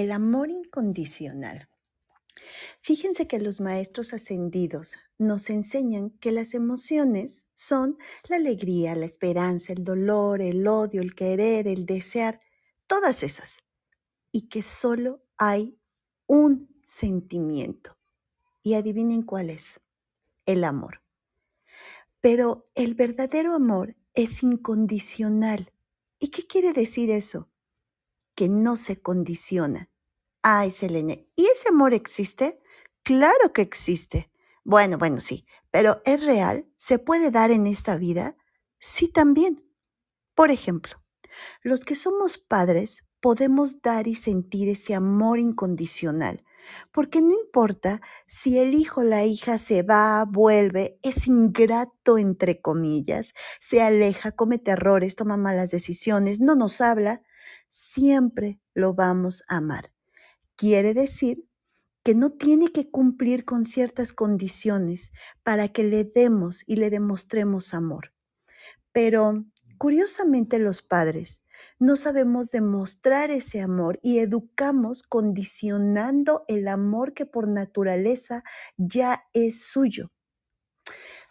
el amor incondicional. Fíjense que los maestros ascendidos nos enseñan que las emociones son la alegría, la esperanza, el dolor, el odio, el querer, el desear, todas esas. Y que solo hay un sentimiento. Y adivinen cuál es. El amor. Pero el verdadero amor es incondicional. ¿Y qué quiere decir eso? Que no se condiciona. Ay, Selene, ¿y ese amor existe? Claro que existe. Bueno, bueno, sí, pero ¿es real? ¿Se puede dar en esta vida? Sí, también. Por ejemplo, los que somos padres podemos dar y sentir ese amor incondicional, porque no importa si el hijo o la hija se va, vuelve, es ingrato entre comillas, se aleja, comete errores, toma malas decisiones, no nos habla, siempre lo vamos a amar. Quiere decir que no tiene que cumplir con ciertas condiciones para que le demos y le demostremos amor. Pero curiosamente los padres no sabemos demostrar ese amor y educamos condicionando el amor que por naturaleza ya es suyo.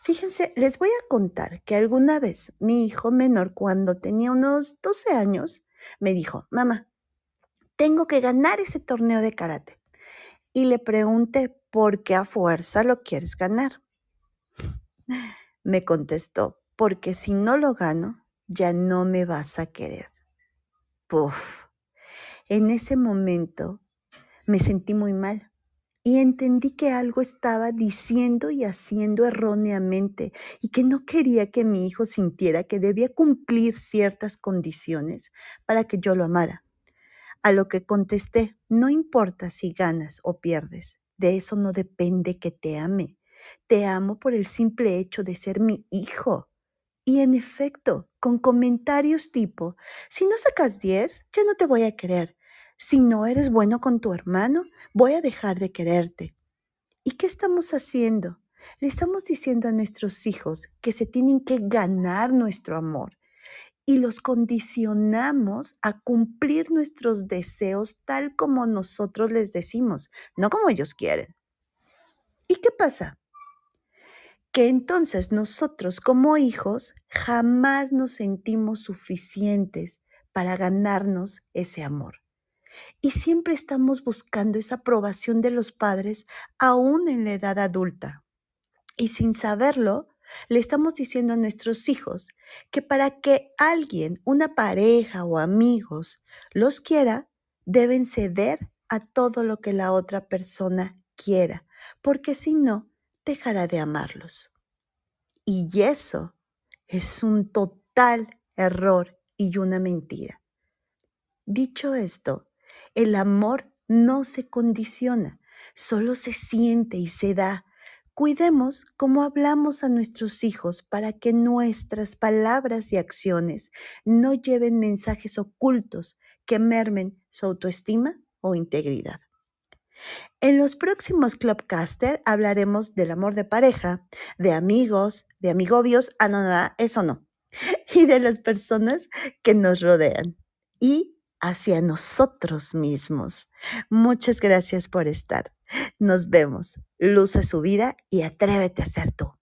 Fíjense, les voy a contar que alguna vez mi hijo menor, cuando tenía unos 12 años, me dijo, mamá, tengo que ganar ese torneo de karate y le pregunté, ¿por qué a fuerza lo quieres ganar? Me contestó, porque si no lo gano, ya no me vas a querer. Puf. En ese momento me sentí muy mal y entendí que algo estaba diciendo y haciendo erróneamente y que no quería que mi hijo sintiera que debía cumplir ciertas condiciones para que yo lo amara. A lo que contesté, no importa si ganas o pierdes, de eso no depende que te ame. Te amo por el simple hecho de ser mi hijo. Y en efecto, con comentarios tipo, si no sacas 10, ya no te voy a querer. Si no eres bueno con tu hermano, voy a dejar de quererte. ¿Y qué estamos haciendo? Le estamos diciendo a nuestros hijos que se tienen que ganar nuestro amor y los condicionamos a cumplir nuestros deseos tal como nosotros les decimos, no como ellos quieren. ¿Y qué pasa? Que entonces nosotros como hijos jamás nos sentimos suficientes para ganarnos ese amor. Y siempre estamos buscando esa aprobación de los padres aún en la edad adulta. Y sin saberlo, le estamos diciendo a nuestros hijos que para que alguien, una pareja o amigos, los quiera, deben ceder a todo lo que la otra persona quiera, porque si no, dejará de amarlos. Y eso es un total error y una mentira. Dicho esto, el amor no se condiciona, solo se siente y se da Cuidemos cómo hablamos a nuestros hijos para que nuestras palabras y acciones no lleven mensajes ocultos que mermen su autoestima o integridad. En los próximos Clubcaster hablaremos del amor de pareja, de amigos, de amigobios, ah, no, no, eso no, y de las personas que nos rodean y hacia nosotros mismos. Muchas gracias por estar. Nos vemos. Luce su vida y atrévete a ser tú.